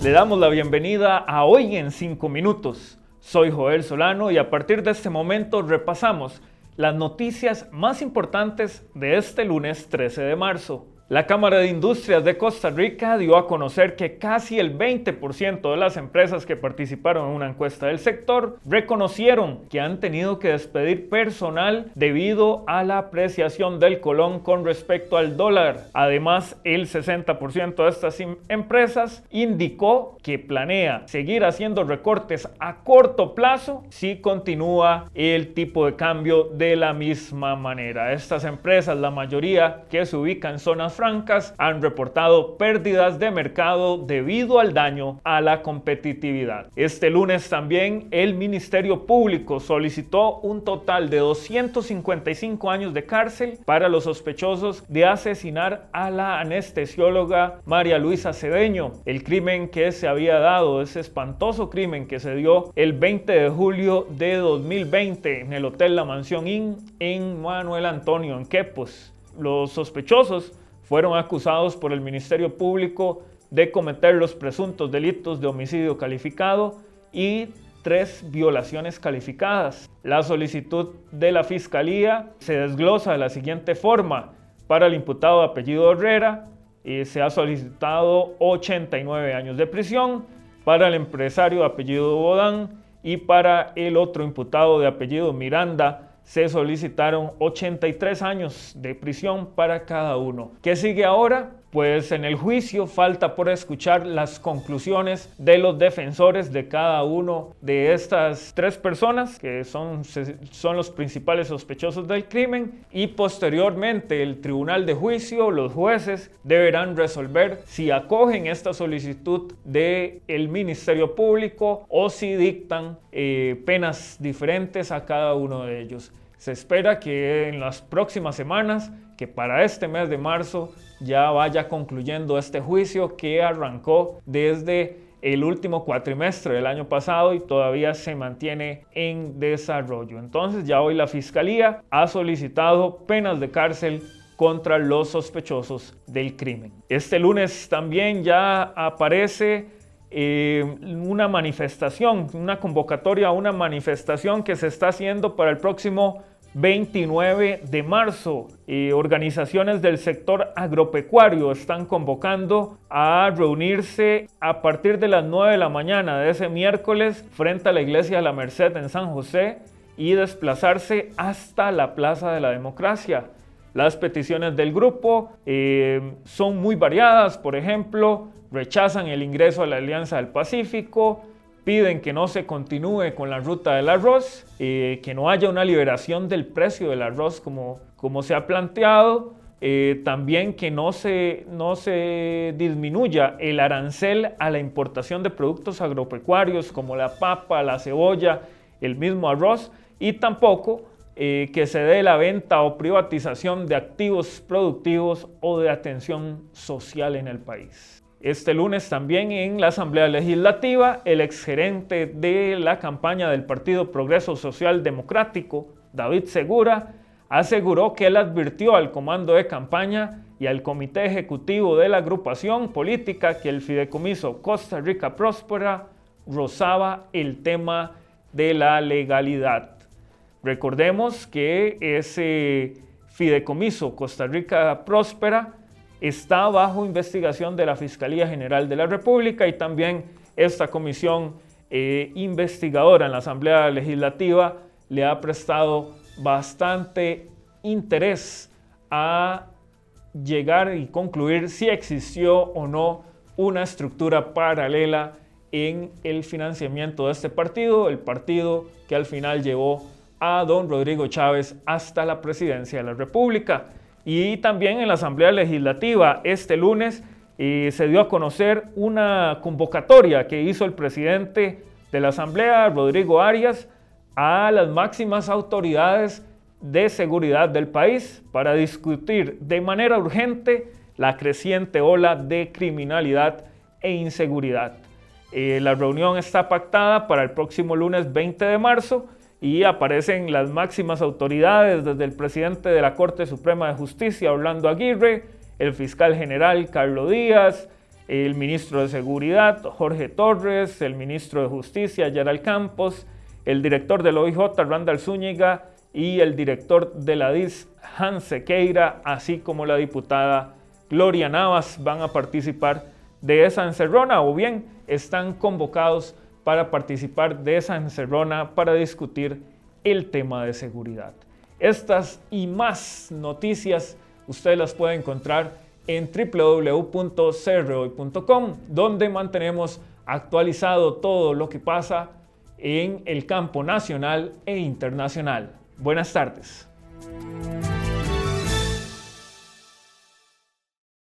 Le damos la bienvenida a Hoy en 5 Minutos. Soy Joel Solano y a partir de este momento repasamos las noticias más importantes de este lunes 13 de marzo. La Cámara de Industrias de Costa Rica dio a conocer que casi el 20% de las empresas que participaron en una encuesta del sector reconocieron que han tenido que despedir personal debido a la apreciación del colón con respecto al dólar. Además, el 60% de estas em-, empresas indicó que planea seguir haciendo recortes a corto plazo si continúa el tipo de cambio de la misma manera. Estas empresas, la mayoría que se ubican en zonas francas han reportado pérdidas de mercado debido al daño a la competitividad. Este lunes también el Ministerio Público solicitó un total de 255 años de cárcel para los sospechosos de asesinar a la anestesióloga María Luisa Cedeño. El crimen que se había dado, ese espantoso crimen que se dio el 20 de julio de 2020 en el Hotel La Mansión Inn en Manuel Antonio, en Quepos. Los sospechosos fueron acusados por el Ministerio Público de cometer los presuntos delitos de homicidio calificado y tres violaciones calificadas. La solicitud de la Fiscalía se desglosa de la siguiente forma. Para el imputado de apellido Herrera eh, se ha solicitado 89 años de prisión, para el empresario de apellido Bodán y para el otro imputado de apellido Miranda se solicitaron 83 años de prisión para cada uno. ¿Qué sigue ahora? Pues en el juicio falta por escuchar las conclusiones de los defensores de cada uno de estas tres personas que son, son los principales sospechosos del crimen y posteriormente el tribunal de juicio, los jueces deberán resolver si acogen esta solicitud del el Ministerio Público o si dictan eh, penas diferentes a cada uno de ellos. Se espera que en las próximas semanas, que para este mes de marzo ya vaya concluyendo este juicio que arrancó desde el último cuatrimestre del año pasado y todavía se mantiene en desarrollo. Entonces ya hoy la Fiscalía ha solicitado penas de cárcel contra los sospechosos del crimen. Este lunes también ya aparece eh, una manifestación, una convocatoria a una manifestación que se está haciendo para el próximo 29 de marzo. organizaciones del sector agropecuario están convocando a reunirse a partir de las 9 de la mañana de ese miércoles frente a la iglesia de la Merced en San José y desplazarse hasta la Plaza de la Democracia. Las peticiones del grupo eh, son muy variadas, por ejemplo, rechazan el ingreso a la Alianza del Pacífico, piden que no se continúe con la ruta del arroz, eh, que no haya una liberación del precio del arroz como, como se ha planteado, eh, también que no se, no se disminuya el arancel a la importación de productos agropecuarios como la papa, la cebolla, el mismo arroz y tampoco que se dé la venta o privatización de activos productivos o de atención social en el país. Este lunes también en la Asamblea Legislativa, el exgerente de la campaña del Partido Progreso Social Democrático, David Segura, aseguró que él advirtió al comando de campaña y al comité ejecutivo de la agrupación política que el fideicomiso Costa Rica Próspera rozaba el tema de la legalidad. Recordemos que ese fideicomiso Costa Rica Próspera está bajo investigación de la Fiscalía General de la República y también esta comisión eh, investigadora en la Asamblea Legislativa le ha prestado bastante interés a llegar y concluir si existió o no una estructura paralela en el financiamiento de este partido, el partido que al final llevó a don Rodrigo Chávez hasta la presidencia de la República. Y también en la Asamblea Legislativa este lunes eh, se dio a conocer una convocatoria que hizo el presidente de la Asamblea, Rodrigo Arias, a las máximas autoridades de seguridad del país para discutir de manera urgente la creciente ola de criminalidad e inseguridad. Eh, la reunión está pactada para el próximo lunes 20 de marzo y aparecen las máximas autoridades, desde el presidente de la Corte Suprema de Justicia, Orlando Aguirre, el fiscal general Carlos Díaz, el ministro de Seguridad, Jorge Torres, el ministro de Justicia, Yaral Campos, el director del OIJ, Randall Zúñiga, y el director de la DIS, Hans Sequeira, así como la diputada Gloria Navas, van a participar de esa encerrona o bien están convocados para participar de esa encerrona para discutir el tema de seguridad. Estas y más noticias ustedes las pueden encontrar en www.crhoy.com, donde mantenemos actualizado todo lo que pasa en el campo nacional e internacional. Buenas tardes.